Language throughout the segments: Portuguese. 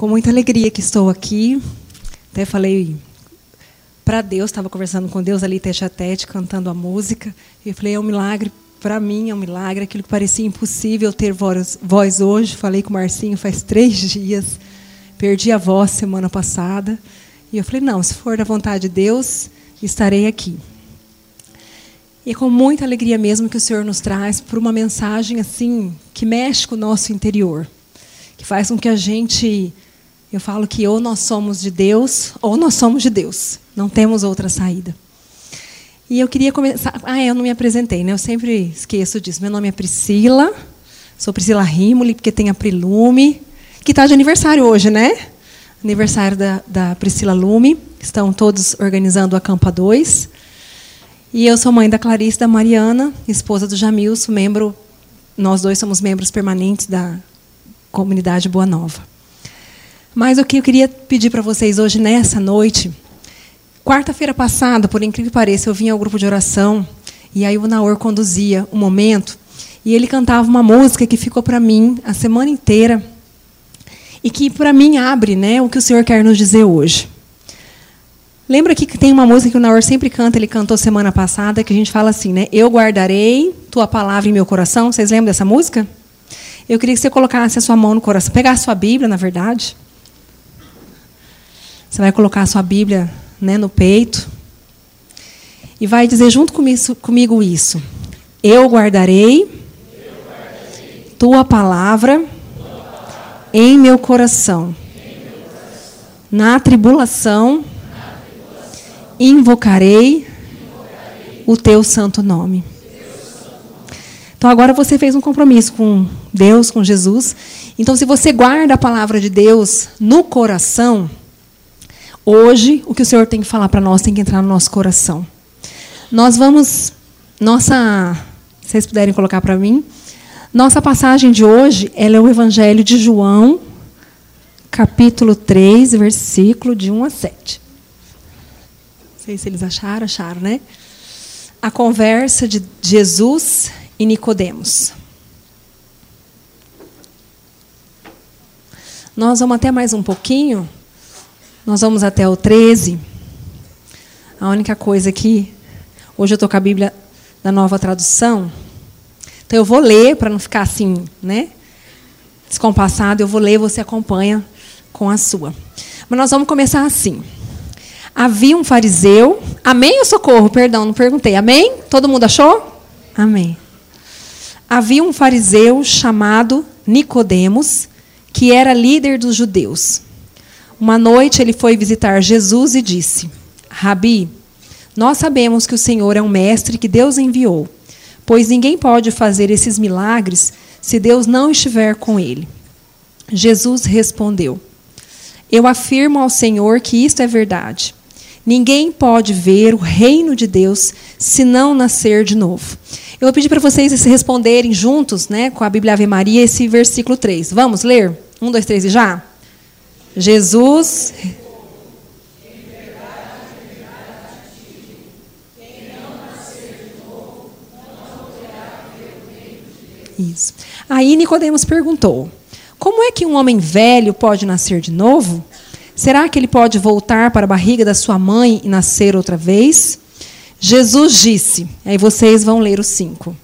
Com muita alegria que estou aqui. Até falei para Deus, estava conversando com Deus ali, tete a tete, cantando a música. E falei, é um milagre, para mim é um milagre. Aquilo que parecia impossível ter voz, voz hoje. Falei com o Marcinho faz três dias. Perdi a voz semana passada. E eu falei, não, se for da vontade de Deus, estarei aqui. E é com muita alegria mesmo que o Senhor nos traz por uma mensagem assim que mexe com o nosso interior, que faz com que a gente, eu falo que ou nós somos de Deus ou nós somos de Deus, não temos outra saída. E eu queria começar, ah, eu não me apresentei, né? Eu sempre esqueço disso. Meu nome é Priscila, sou Priscila Rimoli, porque tem a Prilume, que está de aniversário hoje, né? Aniversário da, da Priscila Lume, estão todos organizando a Campa 2. E eu sou mãe da Clarice da Mariana, esposa do Jamilson, membro. Nós dois somos membros permanentes da comunidade Boa Nova. Mas o que eu queria pedir para vocês hoje, nessa noite, quarta-feira passada, por incrível que pareça, eu vim ao grupo de oração e aí o Naor conduzia o um momento e ele cantava uma música que ficou para mim a semana inteira e que para mim abre, né, o que o Senhor quer nos dizer hoje. Lembra que tem uma música que o Naor sempre canta, ele cantou semana passada, que a gente fala assim, né? Eu guardarei tua palavra em meu coração. Vocês lembram dessa música? Eu queria que você colocasse a sua mão no coração, pegasse a sua Bíblia, na verdade. Você vai colocar a sua Bíblia né, no peito. E vai dizer junto comigo isso. Eu guardarei, tua, palavra em meu coração. Em meu coração. Na tribulação invocarei, o teu santo nome. Então agora você fez um compromisso com Deus, com Jesus. Então, se você guarda a palavra de Deus no coração, hoje o que o Senhor tem que falar para nós tem que entrar no nosso coração. Nós vamos. Nossa. Se vocês puderem colocar para mim. Nossa passagem de hoje ela é o Evangelho de João, capítulo 3, versículo de 1 a 7 sei se eles acharam, acharam, né? A conversa de Jesus e Nicodemos. Nós vamos até mais um pouquinho. Nós vamos até o 13. A única coisa que hoje eu estou com a Bíblia da Nova Tradução. Então eu vou ler para não ficar assim, né? Descompassado, eu vou ler, você acompanha com a sua. Mas nós vamos começar assim. Havia um fariseu. Amém ou socorro? Perdão, não perguntei. Amém? Todo mundo achou? Amém. Havia um fariseu chamado Nicodemos, que era líder dos judeus. Uma noite ele foi visitar Jesus e disse: Rabi, nós sabemos que o Senhor é um mestre que Deus enviou, pois ninguém pode fazer esses milagres se Deus não estiver com ele. Jesus respondeu: Eu afirmo ao Senhor que isto é verdade. Ninguém pode ver o reino de Deus se não nascer de novo. Eu vou pedir para vocês se responderem juntos, né, com a Bíblia Ave Maria, esse versículo 3. Vamos ler? Um, dois, três e já? Jesus. Isso. Aí Nicodemos perguntou: Como é que um homem velho pode nascer de novo? Será que ele pode voltar para a barriga da sua mãe e nascer outra vez? Jesus disse, aí vocês vão ler o 5.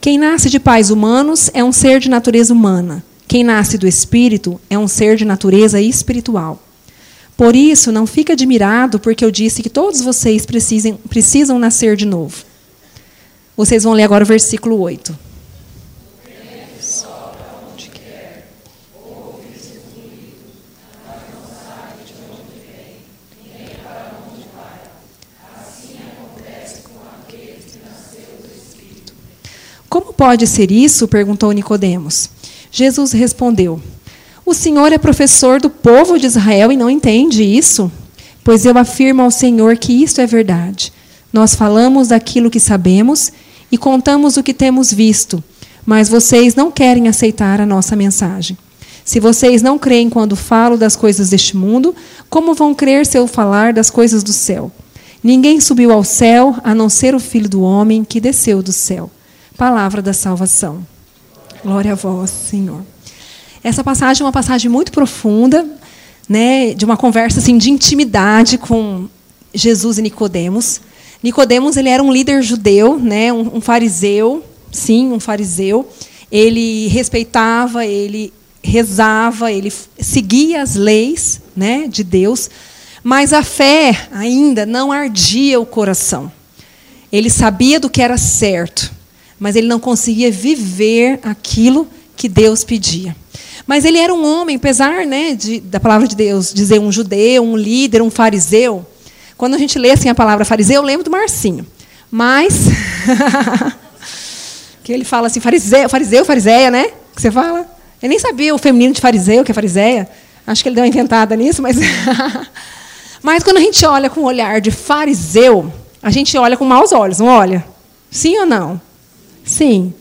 Quem nasce de pais humanos é um ser de natureza humana. Quem nasce do espírito é um ser de natureza espiritual. Por isso, não fique admirado porque eu disse que todos vocês precisem, precisam nascer de novo. Vocês vão ler agora o versículo 8. Como pode ser isso? perguntou Nicodemos. Jesus respondeu: o Senhor é professor do povo de Israel e não entende isso? Pois eu afirmo ao Senhor que isto é verdade. Nós falamos daquilo que sabemos e contamos o que temos visto, mas vocês não querem aceitar a nossa mensagem. Se vocês não creem quando falo das coisas deste mundo, como vão crer se eu falar das coisas do céu? Ninguém subiu ao céu a não ser o Filho do homem que desceu do céu. Palavra da salvação. Glória a vós, Senhor. Essa passagem é uma passagem muito profunda, né, de uma conversa assim de intimidade com Jesus e Nicodemos. Nicodemos ele era um líder judeu, né, um, um fariseu, sim, um fariseu. Ele respeitava, ele rezava, ele seguia as leis, né, de Deus, mas a fé ainda não ardia o coração. Ele sabia do que era certo, mas ele não conseguia viver aquilo que Deus pedia. Mas ele era um homem, apesar né, de, da palavra de Deus dizer um judeu, um líder, um fariseu. Quando a gente lê assim a palavra fariseu, eu lembro do Marcinho. Mas. que ele fala assim, fariseu, fariseu, fariseia, né? Que você fala? Eu nem sabia o feminino de fariseu, que é fariseia. Acho que ele deu uma inventada nisso, mas. mas quando a gente olha com o olhar de fariseu, a gente olha com maus olhos, não olha? Sim ou não? Sim.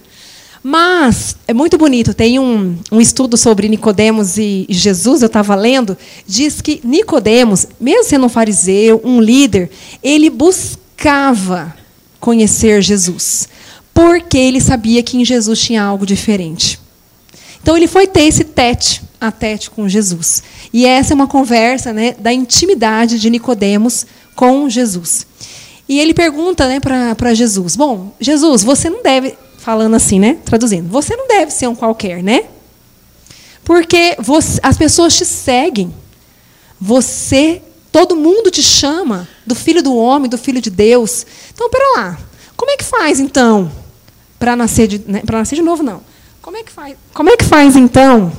Mas é muito bonito. Tem um, um estudo sobre Nicodemos e, Jesus, eu estava lendo, diz que Nicodemos, mesmo sendo um fariseu, um líder, ele buscava conhecer Jesus, porque ele sabia que em Jesus tinha algo diferente. Então ele foi ter esse tete a tete com Jesus. E essa é uma conversa né, da intimidade de Nicodemos com Jesus. E ele pergunta né, para Jesus: Bom, Jesus, você não deve falando assim, né? Traduzindo. Você não deve ser um qualquer, né? Porque você, as pessoas te seguem. Você, todo mundo te chama do filho do homem, do filho de Deus. Então, pera lá. Como é que faz então para nascer de, né, nascer de novo não? Como é que faz? Como é que faz então?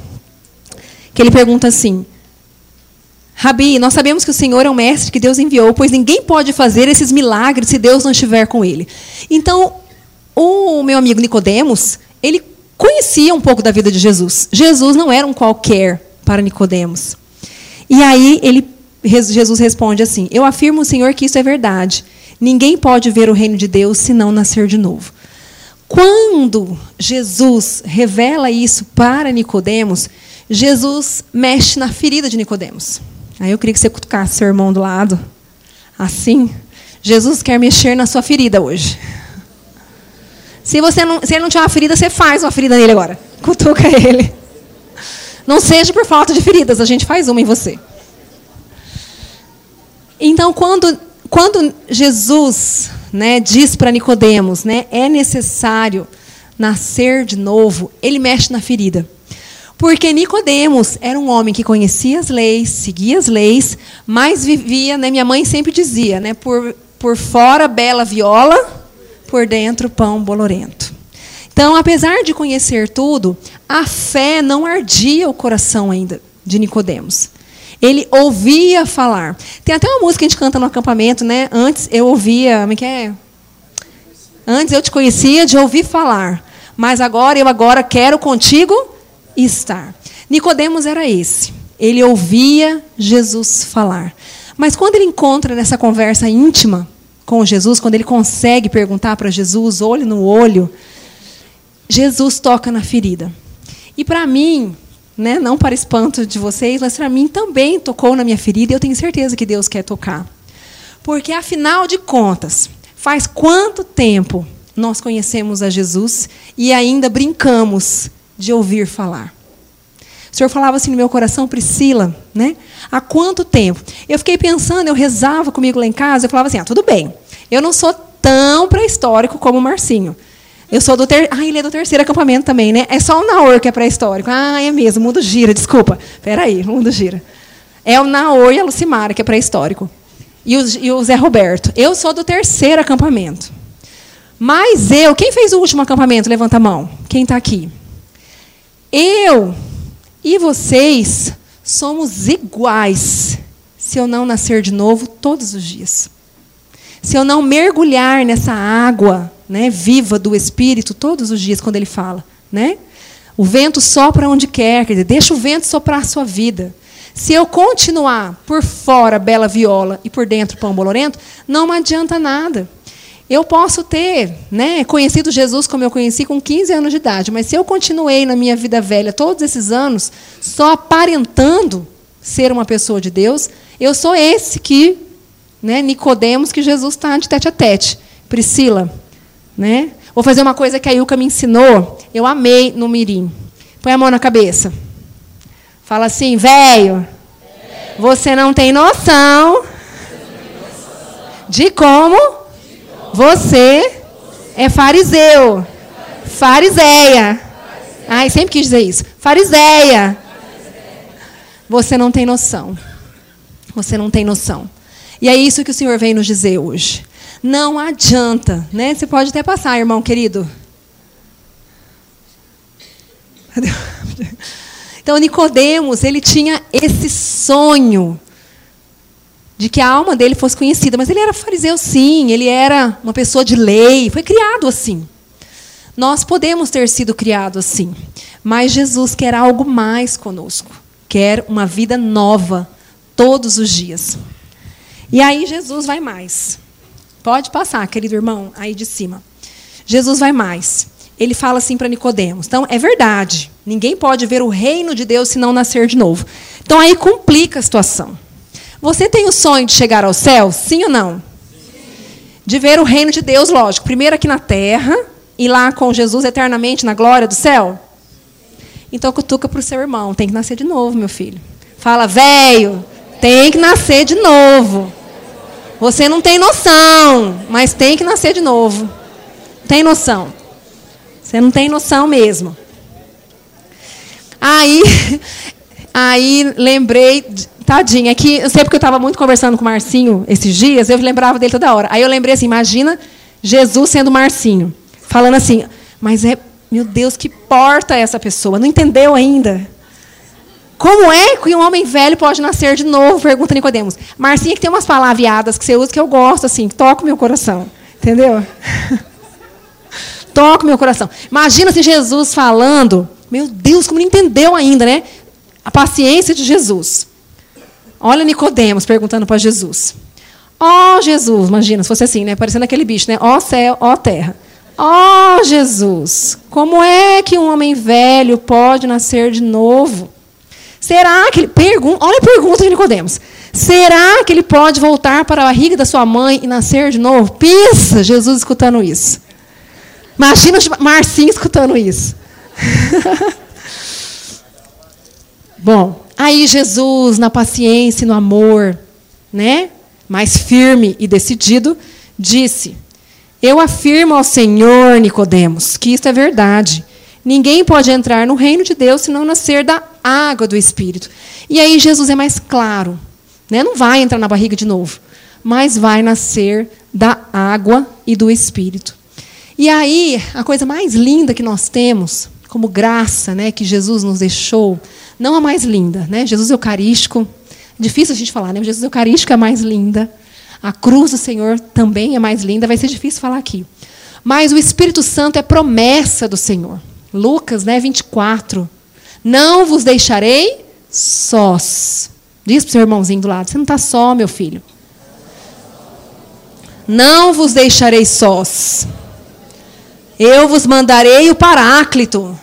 Que ele pergunta assim: Rabi, nós sabemos que o Senhor é o mestre que Deus enviou, pois ninguém pode fazer esses milagres se Deus não estiver com ele. Então, o meu amigo Nicodemos, ele conhecia um pouco da vida de Jesus. Jesus não era um qualquer para Nicodemos. E aí ele Jesus responde assim: Eu afirmo, Senhor, que isso é verdade. Ninguém pode ver o reino de Deus se não nascer de novo. Quando Jesus revela isso para Nicodemos, Jesus mexe na ferida de Nicodemos. Aí eu queria que você cutucasse seu irmão do lado. Assim, Jesus quer mexer na sua ferida hoje. Se, você não, se ele não tiver uma ferida, você faz uma ferida nele agora. Cutuca ele. Não seja por falta de feridas, a gente faz uma em você. Então, quando, quando Jesus né, diz para Nicodemos, né, é necessário nascer de novo, ele mexe na ferida. Porque Nicodemos era um homem que conhecia as leis, seguia as leis, mas vivia, né, minha mãe sempre dizia, né, por, por fora bela viola, por dentro pão bolorento. Então, apesar de conhecer tudo, a fé não ardia o coração ainda de Nicodemos. Ele ouvia falar. Tem até uma música que a gente canta no acampamento, né? Antes eu ouvia, como é que é? Antes eu te conhecia de ouvir falar, mas agora eu agora quero contigo estar. Nicodemos era esse. Ele ouvia Jesus falar. Mas quando ele encontra nessa conversa íntima com Jesus, quando ele consegue perguntar para Jesus, olho no olho, Jesus toca na ferida. E para mim, né, não para espanto de vocês, mas para mim também tocou na minha ferida e eu tenho certeza que Deus quer tocar. Porque, afinal de contas, faz quanto tempo nós conhecemos a Jesus e ainda brincamos de ouvir falar? O Senhor falava assim no meu coração, Priscila, né? Há quanto tempo? Eu fiquei pensando, eu rezava comigo lá em casa, eu falava assim: ah, tudo bem, eu não sou tão pré-histórico como o Marcinho. Eu sou do ter... Ah, ele é do terceiro acampamento também, né? É só o Naor que é pré-histórico. Ah, é mesmo, o mundo gira, desculpa. Espera aí, o mundo gira. É o Naor e a Lucimara que é pré-histórico. E, e o Zé Roberto. Eu sou do terceiro acampamento. Mas eu, quem fez o último acampamento? Levanta a mão. Quem está aqui? Eu e vocês somos iguais se eu não nascer de novo todos os dias. Se eu não mergulhar nessa água né, viva do Espírito todos os dias, quando ele fala. Né? O vento sopra onde quer, quer dizer, deixa o vento soprar a sua vida. Se eu continuar por fora bela viola e por dentro pão bolorento, não adianta nada. Eu posso ter né, conhecido Jesus como eu conheci com 15 anos de idade, mas se eu continuei na minha vida velha todos esses anos, só aparentando ser uma pessoa de Deus, eu sou esse que né, Nicodemos que Jesus está de tete a tete. Priscila, né? Vou fazer uma coisa que a Ilka me ensinou. Eu amei no mirim. Põe a mão na cabeça. Fala assim, velho. Você não tem noção de como você é fariseu. Fariseia. Ai, sempre quis dizer isso. Fariseia. Você não tem noção. Você não tem noção. E é isso que o Senhor vem nos dizer hoje. Não adianta, né? Você pode até passar, irmão querido. Então Nicodemos, ele tinha esse sonho de que a alma dele fosse conhecida, mas ele era fariseu sim, ele era uma pessoa de lei, foi criado assim. Nós podemos ter sido criados assim, mas Jesus quer algo mais conosco, quer uma vida nova todos os dias. E aí Jesus vai mais. Pode passar, querido irmão, aí de cima. Jesus vai mais. Ele fala assim para Nicodemos. Então, é verdade. Ninguém pode ver o reino de Deus se não nascer de novo. Então aí complica a situação. Você tem o sonho de chegar ao céu? Sim ou não? De ver o reino de Deus, lógico. Primeiro aqui na terra e lá com Jesus eternamente na glória do céu? Então cutuca para o seu irmão. Tem que nascer de novo, meu filho. Fala, velho, tem que nascer de novo. Você não tem noção, mas tem que nascer de novo. Tem noção. Você não tem noção mesmo. Aí, aí lembrei, tadinha, que eu sei porque eu estava muito conversando com o Marcinho esses dias, eu lembrava dele toda hora. Aí eu lembrei assim, imagina Jesus sendo Marcinho, falando assim, mas é, meu Deus, que porta é essa pessoa? Não entendeu ainda? Como é que um homem velho pode nascer de novo? Pergunta Nicodemos. Marcinha que tem umas palavreadas que você usa que eu gosto, assim, toca o meu coração. Entendeu? toca o meu coração. Imagina se Jesus falando. Meu Deus, como não entendeu ainda, né? A paciência de Jesus. Olha Nicodemos perguntando para Jesus. Ó oh, Jesus, imagina, se fosse assim, né? Parecendo aquele bicho, né? Ó oh, céu, ó oh, terra. Ó Jesus, como é que um homem velho pode nascer de novo? Será que ele pergunta, olha a pergunta de Nicodemos. Será que ele pode voltar para a barriga da sua mãe e nascer de novo? Pensa, Jesus escutando isso. Imagina o Marcinho escutando isso. Bom, aí Jesus, na paciência e no amor, né, mais firme e decidido, disse: Eu afirmo ao Senhor, Nicodemos, que isso é verdade. Ninguém pode entrar no reino de Deus se não nascer da água do Espírito. E aí Jesus é mais claro. Né? Não vai entrar na barriga de novo, mas vai nascer da água e do Espírito. E aí, a coisa mais linda que nós temos, como graça né, que Jesus nos deixou, não a mais linda, né? Jesus Eucarístico, difícil a gente falar, né? Jesus Eucarístico é a mais linda. A cruz do Senhor também é mais linda, vai ser difícil falar aqui. Mas o Espírito Santo é promessa do Senhor. Lucas né, 24. Não vos deixarei sós. Diz para o seu irmãozinho do lado: Você não está só, meu filho. Não vos deixarei sós. Eu vos mandarei o Paráclito.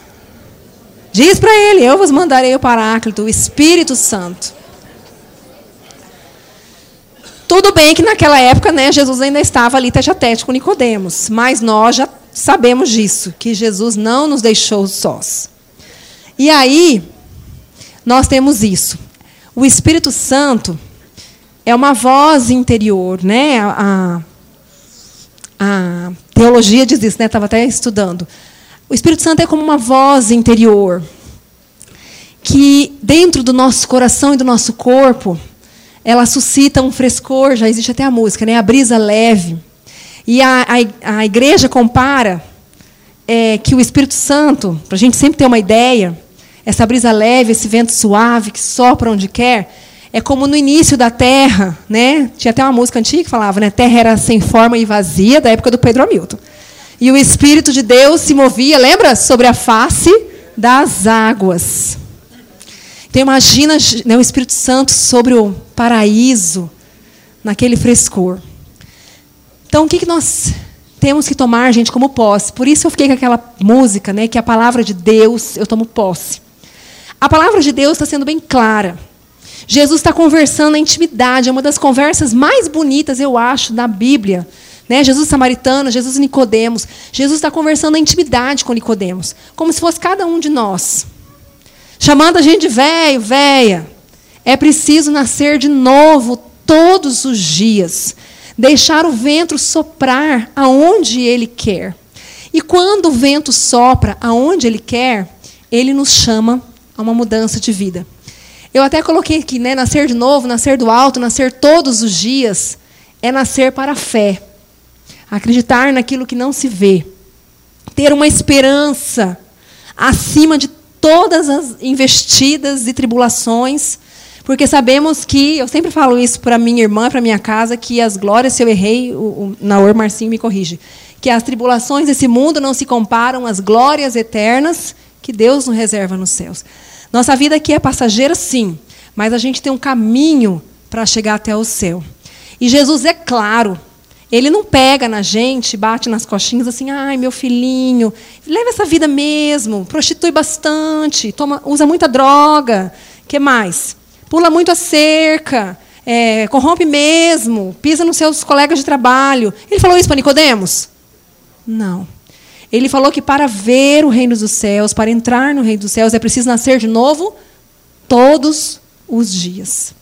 Diz para ele: Eu vos mandarei o Paráclito, o Espírito Santo. Tudo bem que naquela época, né, Jesus ainda estava ali tete a tete com Nicodemos, mas nós já sabemos disso, que Jesus não nos deixou sós. E aí, nós temos isso. O Espírito Santo é uma voz interior, né? A, a teologia diz isso, né? Estava até estudando. O Espírito Santo é como uma voz interior que dentro do nosso coração e do nosso corpo, ela suscita um frescor, já existe até a música, né? A brisa leve e a, a, a igreja compara é, que o Espírito Santo, para a gente sempre ter uma ideia, essa brisa leve, esse vento suave que sopra onde quer, é como no início da Terra, né? Tinha até uma música antiga que falava, né? Terra era sem forma e vazia, da época do Pedro Hamilton. E o Espírito de Deus se movia, lembra? Sobre a face das águas. Então imagina né, o Espírito Santo sobre o paraíso, naquele frescor. Então, o que, que nós temos que tomar, gente, como posse? Por isso eu fiquei com aquela música, né, que a palavra de Deus, eu tomo posse. A palavra de Deus está sendo bem clara. Jesus está conversando na intimidade, é uma das conversas mais bonitas, eu acho, da Bíblia. Né? Jesus samaritano, Jesus Nicodemos. Jesus está conversando na intimidade com Nicodemos, como se fosse cada um de nós. Chamando a gente de velho, véia. É preciso nascer de novo todos os dias. Deixar o vento soprar aonde ele quer. E quando o vento sopra aonde ele quer, ele nos chama a uma mudança de vida. Eu até coloquei aqui, né, nascer de novo, nascer do alto, nascer todos os dias, é nascer para a fé. Acreditar naquilo que não se vê. Ter uma esperança acima de todas as investidas e tribulações, porque sabemos que, eu sempre falo isso para minha irmã, para minha casa, que as glórias, se eu errei, o, o Naor Marcinho me corrige, que as tribulações desse mundo não se comparam às glórias eternas que Deus nos reserva nos céus. Nossa vida aqui é passageira, sim, mas a gente tem um caminho para chegar até o céu. E Jesus é claro, ele não pega na gente, bate nas coxinhas assim, ai, meu filhinho, leva essa vida mesmo, prostitui bastante, toma, usa muita droga, que mais? Pula muito a cerca, é, corrompe mesmo, pisa nos seus colegas de trabalho. Ele falou isso para Nicodemos? Não. Ele falou que para ver o reino dos céus, para entrar no reino dos céus, é preciso nascer de novo todos os dias.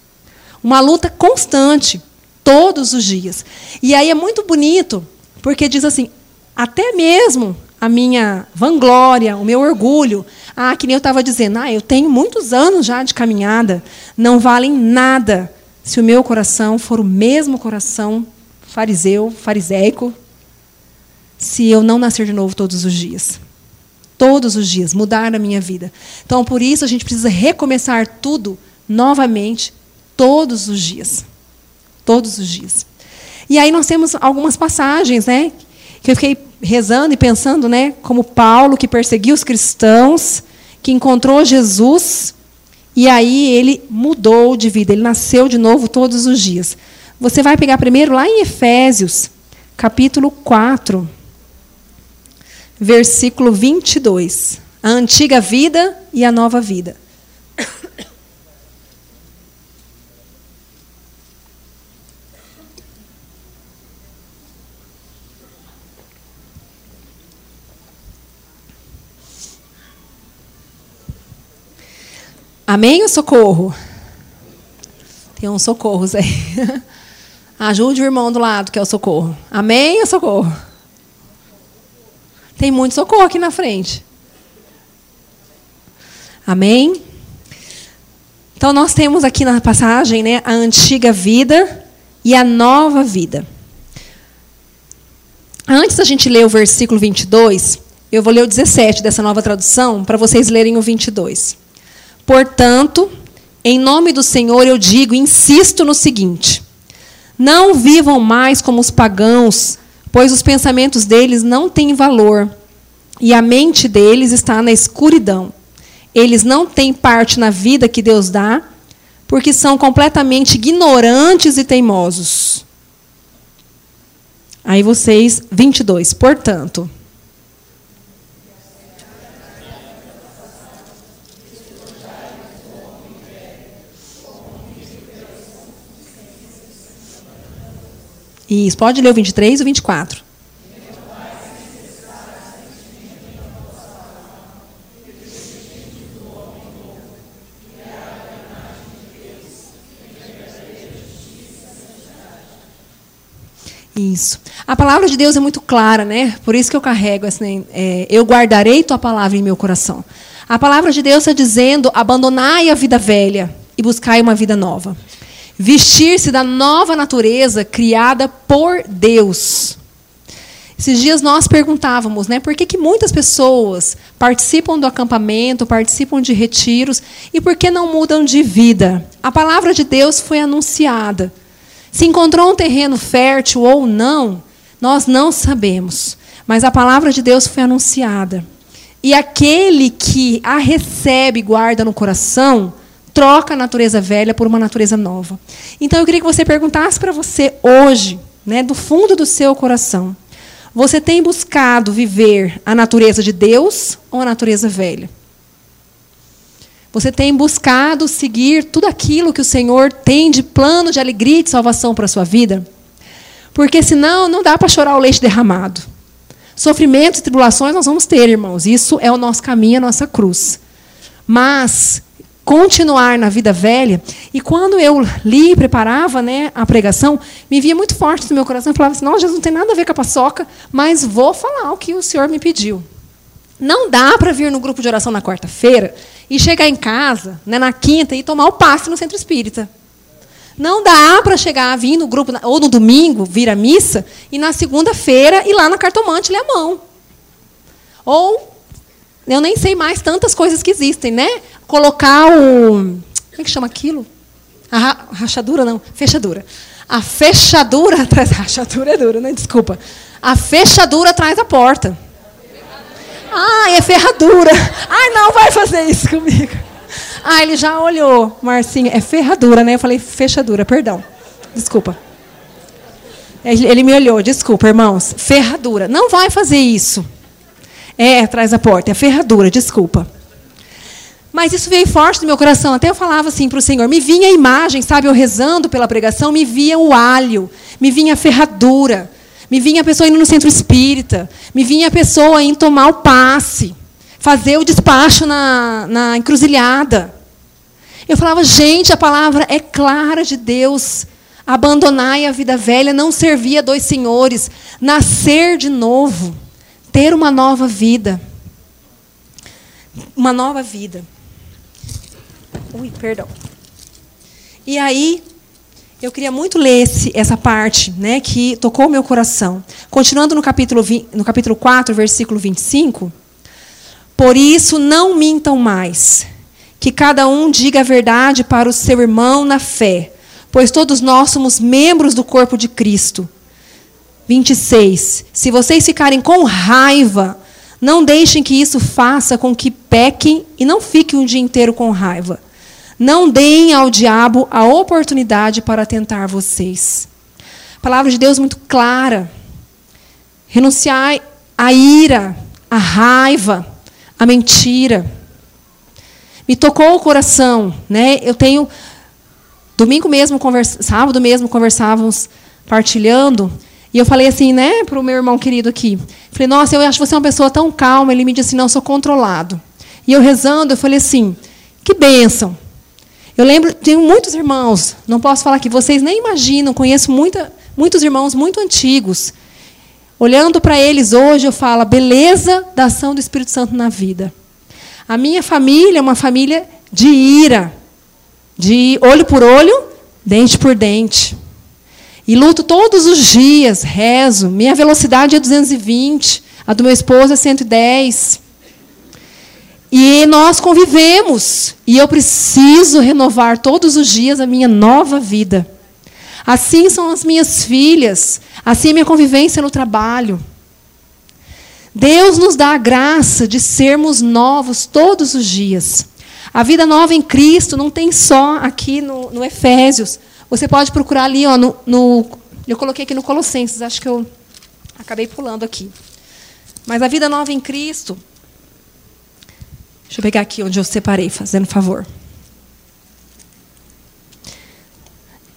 Uma luta constante todos os dias. E aí é muito bonito, porque diz assim: até mesmo a minha vanglória, o meu orgulho, ah, que nem eu estava dizendo, ah, eu tenho muitos anos já de caminhada, não valem nada se o meu coração for o mesmo coração fariseu, fariseico, se eu não nascer de novo todos os dias. Todos os dias, mudar a minha vida. Então, por isso, a gente precisa recomeçar tudo novamente, todos os dias todos os dias. E aí nós temos algumas passagens, né, que eu fiquei rezando e pensando, né, como Paulo que perseguiu os cristãos, que encontrou Jesus e aí ele mudou de vida, ele nasceu de novo todos os dias. Você vai pegar primeiro lá em Efésios, capítulo 4, versículo 22. A antiga vida e a nova vida. Amém ou socorro? Tem uns socorros aí. Ajude o irmão do lado, que é o socorro. Amém ou socorro? Tem muito socorro aqui na frente. Amém? Então, nós temos aqui na passagem né, a antiga vida e a nova vida. Antes da gente ler o versículo 22, eu vou ler o 17 dessa nova tradução, para vocês lerem o 22. Portanto, em nome do Senhor eu digo insisto no seguinte: não vivam mais como os pagãos, pois os pensamentos deles não têm valor e a mente deles está na escuridão. Eles não têm parte na vida que Deus dá, porque são completamente ignorantes e teimosos. Aí vocês, 22. Portanto, Isso, pode ler o 23 e o 24. Isso. A palavra de Deus é muito clara, né? Por isso que eu carrego assim, é, eu guardarei tua palavra em meu coração. A palavra de Deus está dizendo: abandonai a vida velha e buscai uma vida nova vestir-se da nova natureza criada por Deus. Esses dias nós perguntávamos, né, por que, que muitas pessoas participam do acampamento, participam de retiros e por que não mudam de vida? A palavra de Deus foi anunciada. Se encontrou um terreno fértil ou não, nós não sabemos, mas a palavra de Deus foi anunciada. E aquele que a recebe guarda no coração, troca a natureza velha por uma natureza nova. Então eu queria que você perguntasse para você hoje, né, do fundo do seu coração, você tem buscado viver a natureza de Deus ou a natureza velha? Você tem buscado seguir tudo aquilo que o Senhor tem de plano de alegria e de salvação para a sua vida? Porque senão não dá para chorar o leite derramado. Sofrimentos e tribulações nós vamos ter, irmãos. Isso é o nosso caminho, a nossa cruz. Mas continuar na vida velha. E quando eu li e preparava né, a pregação, me via muito forte no meu coração. Eu falava assim: não, Jesus não tem nada a ver com a paçoca, mas vou falar o que o Senhor me pediu. Não dá para vir no grupo de oração na quarta-feira e chegar em casa né, na quinta e tomar o passe no centro espírita. Não dá para chegar, vir no grupo, ou no domingo, vir à missa, e na segunda-feira ir lá na cartomante ler a mão. Ou, eu nem sei mais tantas coisas que existem, né? Colocar o. Como é que chama aquilo? A rachadura, não, fechadura. A fechadura atrás. Rachadura é dura, né? Desculpa. A fechadura atrás da porta. Ah, é ferradura. Ai, não vai fazer isso comigo. Ah, ele já olhou, Marcinho. É ferradura, né? Eu falei fechadura, perdão. Desculpa. Ele me olhou, desculpa, irmãos. Ferradura. Não vai fazer isso. É, atrás da porta. É ferradura, desculpa. Mas isso veio forte no meu coração. Até eu falava assim para o Senhor. Me vinha a imagem, sabe? Eu rezando pela pregação, me via o alho, me vinha a ferradura. Me vinha a pessoa indo no centro espírita. Me vinha a pessoa indo tomar o passe. Fazer o despacho na, na encruzilhada. Eu falava, gente, a palavra é clara de Deus. Abandonai a vida velha, não servir a dois senhores. Nascer de novo. Ter uma nova vida. Uma nova vida. Ui, perdão. E aí, eu queria muito ler esse, essa parte né, que tocou meu coração. Continuando no capítulo, 20, no capítulo 4, versículo 25. Por isso, não mintam mais, que cada um diga a verdade para o seu irmão na fé, pois todos nós somos membros do corpo de Cristo. 26. Se vocês ficarem com raiva, não deixem que isso faça com que pequem e não fiquem um dia inteiro com raiva. Não deem ao diabo a oportunidade para tentar vocês. A palavra de Deus muito clara. Renunciar à ira, à raiva, à mentira. Me tocou o coração, né? Eu tenho domingo mesmo, conversa, sábado mesmo conversávamos partilhando, e eu falei assim, né, para o meu irmão querido aqui. Falei, nossa, eu acho você uma pessoa tão calma. Ele me disse não, eu sou controlado. E eu rezando, eu falei assim, que bênção. Eu lembro, tenho muitos irmãos, não posso falar que vocês nem imaginam, conheço muita, muitos irmãos muito antigos. Olhando para eles hoje, eu falo a beleza da ação do Espírito Santo na vida. A minha família é uma família de ira, de olho por olho, dente por dente. E luto todos os dias, rezo. Minha velocidade é 220, a do meu esposo é 110. E nós convivemos. E eu preciso renovar todos os dias a minha nova vida. Assim são as minhas filhas. Assim é a minha convivência no trabalho. Deus nos dá a graça de sermos novos todos os dias. A vida nova em Cristo não tem só aqui no, no Efésios. Você pode procurar ali, ó, no, no, eu coloquei aqui no Colossenses, acho que eu acabei pulando aqui. Mas a vida nova em Cristo Deixa eu pegar aqui onde eu separei, fazendo favor.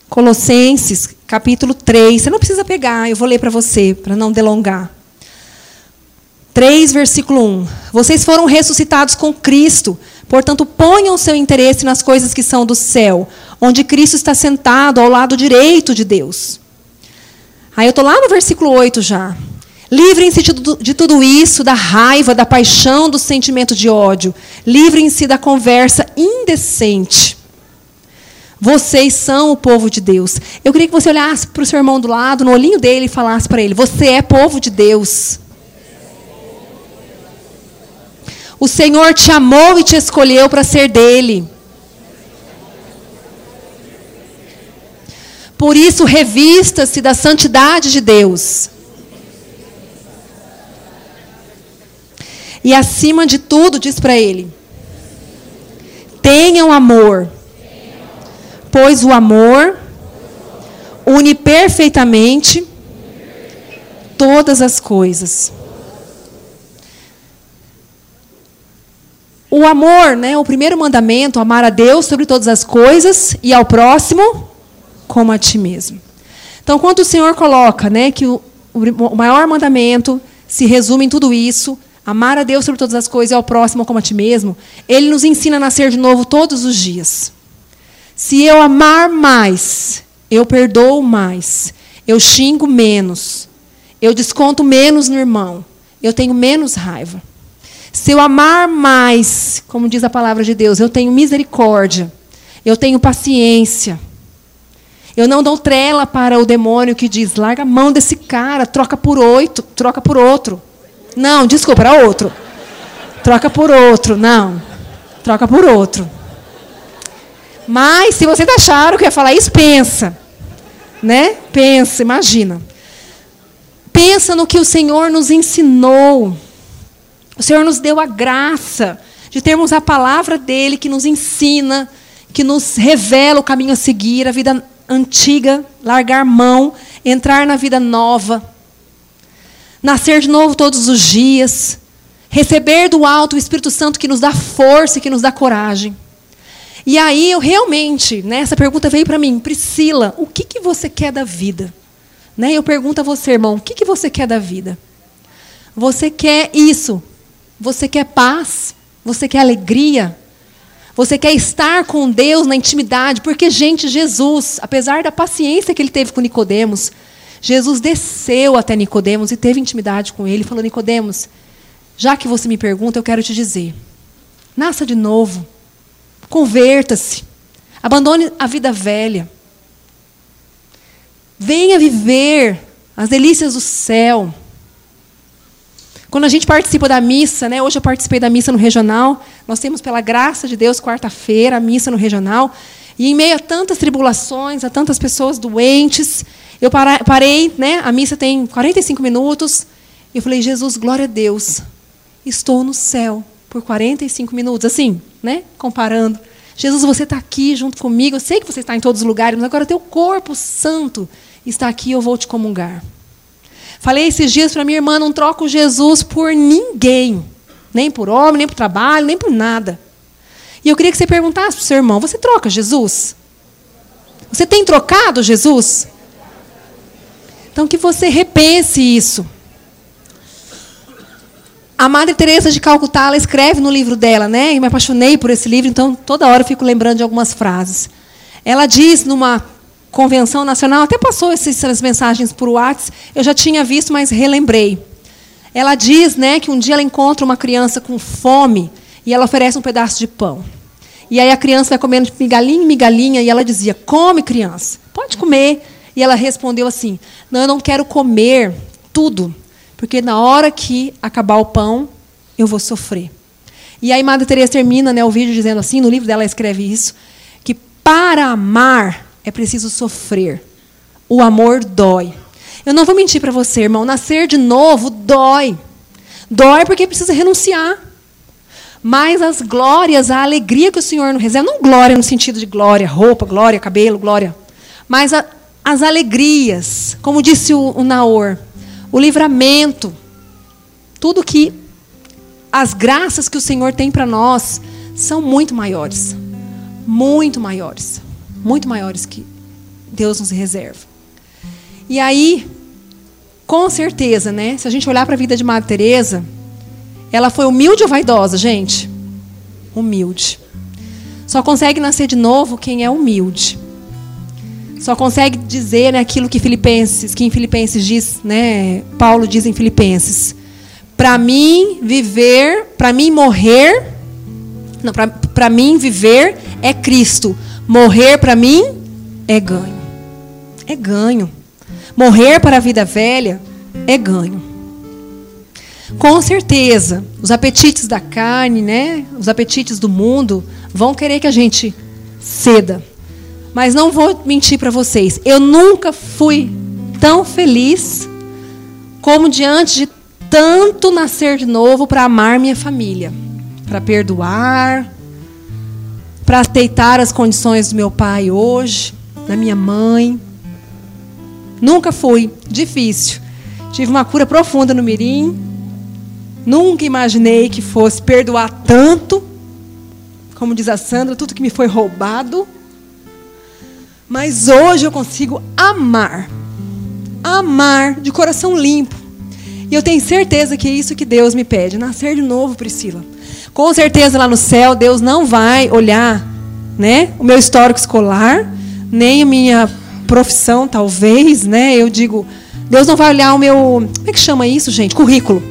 Colossenses, capítulo 3. Você não precisa pegar, eu vou ler para você, para não delongar. 3, versículo 1. Vocês foram ressuscitados com Cristo, portanto, ponham seu interesse nas coisas que são do céu, onde Cristo está sentado ao lado direito de Deus. Aí eu estou lá no versículo 8 já. Livrem-se de tudo isso, da raiva, da paixão, do sentimento de ódio. Livrem-se da conversa indecente. Vocês são o povo de Deus. Eu queria que você olhasse para o seu irmão do lado, no olhinho dele, e falasse para ele: Você é povo de Deus. O Senhor te amou e te escolheu para ser dele. Por isso, revista-se da santidade de Deus. E acima de tudo, diz para ele: tenham amor, pois o amor une perfeitamente todas as coisas. o amor, né? O primeiro mandamento, amar a Deus sobre todas as coisas e ao próximo como a ti mesmo. Então, quando o Senhor coloca, né, que o, o maior mandamento se resume em tudo isso, amar a Deus sobre todas as coisas e ao próximo como a ti mesmo, ele nos ensina a nascer de novo todos os dias. Se eu amar mais, eu perdoo mais, eu xingo menos, eu desconto menos no irmão, eu tenho menos raiva. Se eu amar mais, como diz a palavra de Deus, eu tenho misericórdia, eu tenho paciência. Eu não dou trela para o demônio que diz: larga a mão desse cara, troca por oito, troca por outro. Não, desculpa, era outro. Troca por outro, não. Troca por outro. Mas se você tá achando que ia falar isso, pensa. Né? Pensa, imagina. Pensa no que o Senhor nos ensinou. O Senhor nos deu a graça de termos a palavra dele que nos ensina, que nos revela o caminho a seguir, a vida antiga, largar mão, entrar na vida nova, nascer de novo todos os dias, receber do alto o Espírito Santo que nos dá força e que nos dá coragem. E aí eu realmente, né, essa pergunta veio para mim, Priscila, o que, que você quer da vida? Né, eu pergunto a você, irmão, o que, que você quer da vida? Você quer isso, você quer paz? Você quer alegria? Você quer estar com Deus na intimidade? Porque, gente, Jesus, apesar da paciência que ele teve com Nicodemos, Jesus desceu até Nicodemos e teve intimidade com ele, falou: Nicodemos, já que você me pergunta, eu quero te dizer: nasça de novo, converta-se, abandone a vida velha, venha viver as delícias do céu. Quando a gente participa da missa, né? hoje eu participei da missa no regional, nós temos, pela graça de Deus, quarta-feira, a missa no regional. E em meio a tantas tribulações, a tantas pessoas doentes, eu parei, né? a missa tem 45 minutos, e eu falei, Jesus, glória a Deus, estou no céu por 45 minutos, assim, né? comparando. Jesus, você está aqui junto comigo, eu sei que você está em todos os lugares, mas agora teu corpo santo está aqui, eu vou te comungar. Falei esses dias para minha irmã, não troco Jesus por ninguém. Nem por homem, nem por trabalho, nem por nada. E eu queria que você perguntasse para o seu irmão: você troca Jesus? Você tem trocado Jesus? Então que você repense isso. A Madre Teresa de Calcutá, ela escreve no livro dela, né? E me apaixonei por esse livro, então toda hora eu fico lembrando de algumas frases. Ela diz numa convenção nacional, até passou essas mensagens por WhatsApp, eu já tinha visto, mas relembrei. Ela diz né, que um dia ela encontra uma criança com fome e ela oferece um pedaço de pão. E aí a criança vai comendo de migalhinha em migalhinha e ela dizia: Come, criança, pode comer. E ela respondeu assim: Não, eu não quero comer tudo, porque na hora que acabar o pão, eu vou sofrer. E aí Madre Teresa termina né, o vídeo dizendo assim, no livro dela ela escreve isso, que para amar é preciso sofrer. O amor dói. Eu não vou mentir para você, irmão, nascer de novo dói. Dói porque precisa renunciar. Mas as glórias, a alegria que o Senhor nos reserva, não glória no sentido de glória, roupa, glória, cabelo, glória, mas a, as alegrias, como disse o, o Naor, o livramento, tudo que as graças que o Senhor tem para nós são muito maiores. Muito maiores muito maiores que Deus nos reserva. E aí, com certeza, né? Se a gente olhar para a vida de Madre Teresa, ela foi humilde ou vaidosa, gente? Humilde. Só consegue nascer de novo quem é humilde. Só consegue dizer né, aquilo que Filipenses, que em Filipenses diz, né? Paulo diz em Filipenses: para mim viver, para mim morrer, não, para mim viver é Cristo. Morrer para mim é ganho. É ganho. Morrer para a vida velha é ganho. Com certeza, os apetites da carne, né, os apetites do mundo vão querer que a gente ceda. Mas não vou mentir para vocês, eu nunca fui tão feliz como diante de tanto nascer de novo para amar minha família, para perdoar, para aceitar as condições do meu pai hoje, da minha mãe. Nunca fui difícil. Tive uma cura profunda no Mirim. Nunca imaginei que fosse perdoar tanto, como diz a Sandra, tudo que me foi roubado. Mas hoje eu consigo amar. Amar de coração limpo. E eu tenho certeza que é isso que Deus me pede, nascer de novo, Priscila. Com certeza lá no céu Deus não vai olhar, né, o meu histórico escolar, nem a minha profissão, talvez, né? Eu digo, Deus não vai olhar o meu, como é que chama isso, gente? Currículo.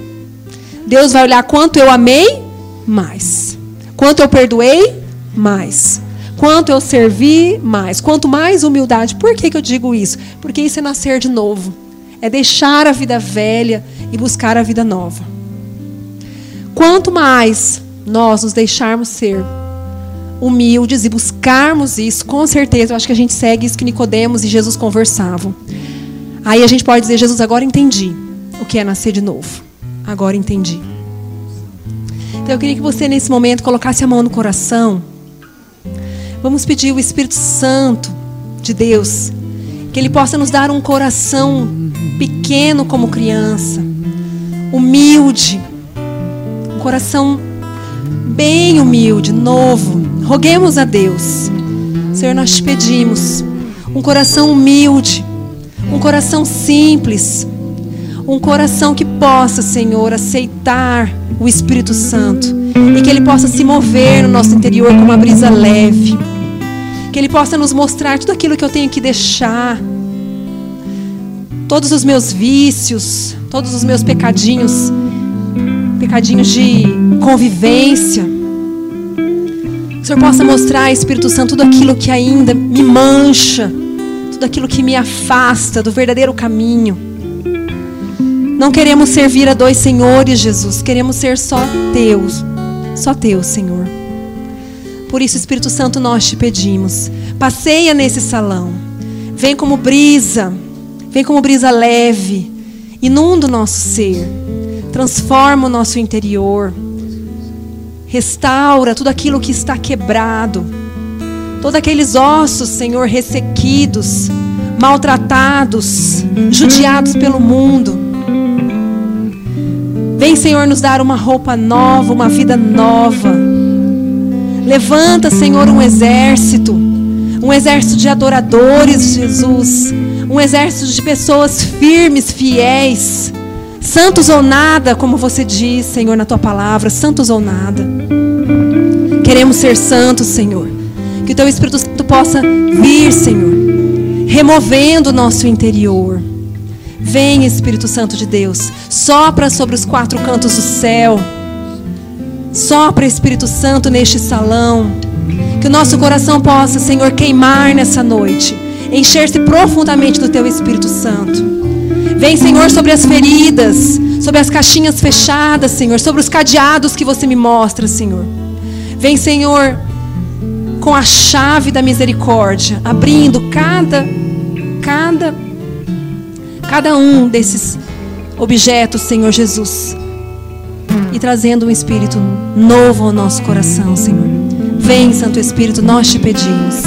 Deus vai olhar quanto eu amei mais. Quanto eu perdoei mais. Quanto eu servi mais. Quanto mais humildade. Por que, que eu digo isso? Porque isso é nascer de novo. É deixar a vida velha e buscar a vida nova. Quanto mais nós nos deixarmos ser humildes e buscarmos isso, com certeza, eu acho que a gente segue isso que Nicodemos e Jesus conversavam. Aí a gente pode dizer, Jesus, agora entendi o que é nascer de novo. Agora entendi. Então eu queria que você nesse momento colocasse a mão no coração. Vamos pedir o Espírito Santo de Deus, que ele possa nos dar um coração pequeno como criança, humilde, um coração bem humilde, novo. Roguemos a Deus. Senhor, nós te pedimos um coração humilde, um coração simples, um coração que possa, Senhor, aceitar o Espírito Santo e que ele possa se mover no nosso interior com uma brisa leve. Que ele possa nos mostrar tudo aquilo que eu tenho que deixar. Todos os meus vícios, todos os meus pecadinhos, pecadinhos de convivência. Que o Senhor possa mostrar, Espírito Santo, tudo aquilo que ainda me mancha, tudo aquilo que me afasta do verdadeiro caminho. Não queremos servir a dois senhores, Jesus. Queremos ser só Deus. Só teu, Senhor. Por isso, Espírito Santo, nós te pedimos. Passeia nesse salão. Vem como brisa. Vem como brisa leve. Inunda o nosso ser. Transforma o nosso interior. Restaura tudo aquilo que está quebrado. Todos aqueles ossos, Senhor, ressequidos, maltratados, judiados pelo mundo. Vem, Senhor, nos dar uma roupa nova, uma vida nova. Levanta, Senhor, um exército, um exército de adoradores, Jesus, um exército de pessoas firmes, fiéis, santos ou nada, como você diz, Senhor, na tua palavra, santos ou nada. Queremos ser santos, Senhor. Que o teu Espírito Santo possa vir, Senhor, removendo o nosso interior. Vem, Espírito Santo de Deus, sopra sobre os quatro cantos do céu. Sopra, Espírito Santo, neste salão. Que o nosso coração possa, Senhor, queimar nessa noite. Encher-se profundamente do Teu Espírito Santo. Vem, Senhor, sobre as feridas, sobre as caixinhas fechadas, Senhor, sobre os cadeados que você me mostra, Senhor. Vem, Senhor, com a chave da misericórdia, abrindo cada, cada cada um desses objetos, Senhor Jesus, e trazendo um espírito novo ao nosso coração, Senhor. Vem, Santo Espírito, nós te pedimos.